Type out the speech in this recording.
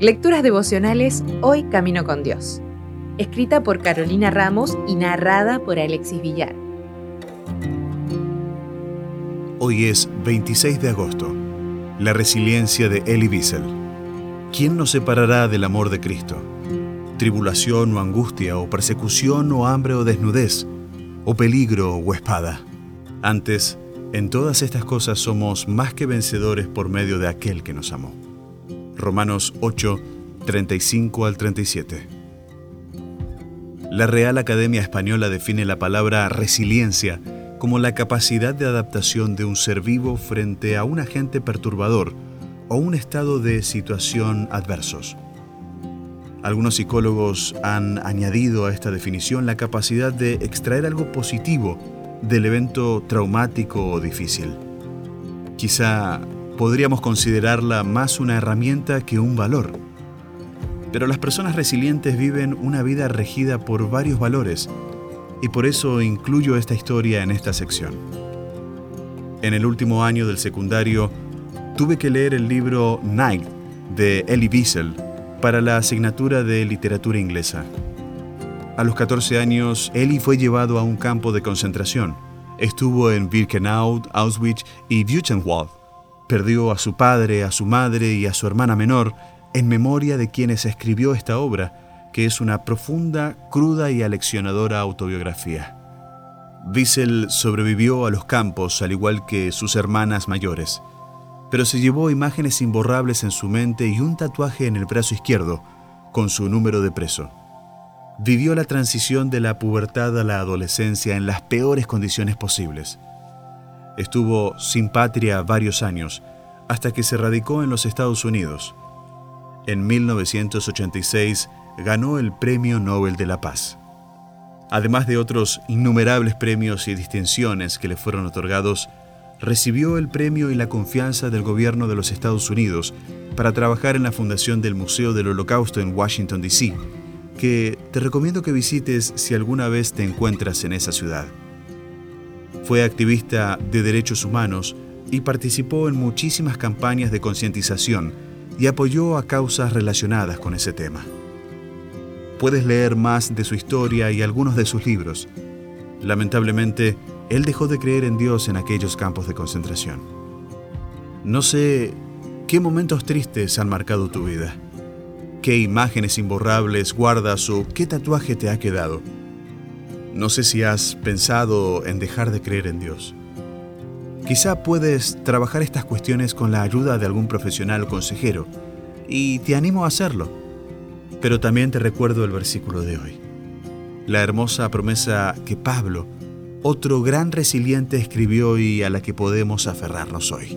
Lecturas devocionales Hoy Camino con Dios. Escrita por Carolina Ramos y narrada por Alexis Villar. Hoy es 26 de agosto. La resiliencia de Elie Wiesel. ¿Quién nos separará del amor de Cristo? Tribulación o angustia, o persecución o hambre o desnudez, o peligro o espada. Antes, en todas estas cosas somos más que vencedores por medio de aquel que nos amó. Romanos 8, 35 al 37. La Real Academia Española define la palabra resiliencia como la capacidad de adaptación de un ser vivo frente a un agente perturbador o un estado de situación adversos. Algunos psicólogos han añadido a esta definición la capacidad de extraer algo positivo del evento traumático o difícil. Quizá podríamos considerarla más una herramienta que un valor. Pero las personas resilientes viven una vida regida por varios valores y por eso incluyo esta historia en esta sección. En el último año del secundario tuve que leer el libro Night de Elie Wiesel para la asignatura de literatura inglesa. A los 14 años, Elie fue llevado a un campo de concentración. Estuvo en Birkenau, Auschwitz y Buchenwald Perdió a su padre, a su madre y a su hermana menor en memoria de quienes escribió esta obra, que es una profunda, cruda y aleccionadora autobiografía. Wiesel sobrevivió a los campos al igual que sus hermanas mayores, pero se llevó imágenes imborrables en su mente y un tatuaje en el brazo izquierdo con su número de preso. Vivió la transición de la pubertad a la adolescencia en las peores condiciones posibles Estuvo sin patria varios años, hasta que se radicó en los Estados Unidos. En 1986 ganó el Premio Nobel de la Paz. Además de otros innumerables premios y distinciones que le fueron otorgados, recibió el premio y la confianza del gobierno de los Estados Unidos para trabajar en la fundación del Museo del Holocausto en Washington, D.C., que te recomiendo que visites si alguna vez te encuentras en esa ciudad. Fue activista de derechos humanos y participó en muchísimas campañas de concientización y apoyó a causas relacionadas con ese tema. Puedes leer más de su historia y algunos de sus libros. Lamentablemente, él dejó de creer en Dios en aquellos campos de concentración. No sé qué momentos tristes han marcado tu vida, qué imágenes imborrables guardas o qué tatuaje te ha quedado no sé si has pensado en dejar de creer en Dios. Quizá puedes trabajar estas cuestiones con la ayuda de algún profesional o consejero, y te animo a hacerlo. Pero también te recuerdo el versículo de hoy. La hermosa promesa que Pablo, otro gran resiliente, escribió y a la que podemos aferrarnos hoy.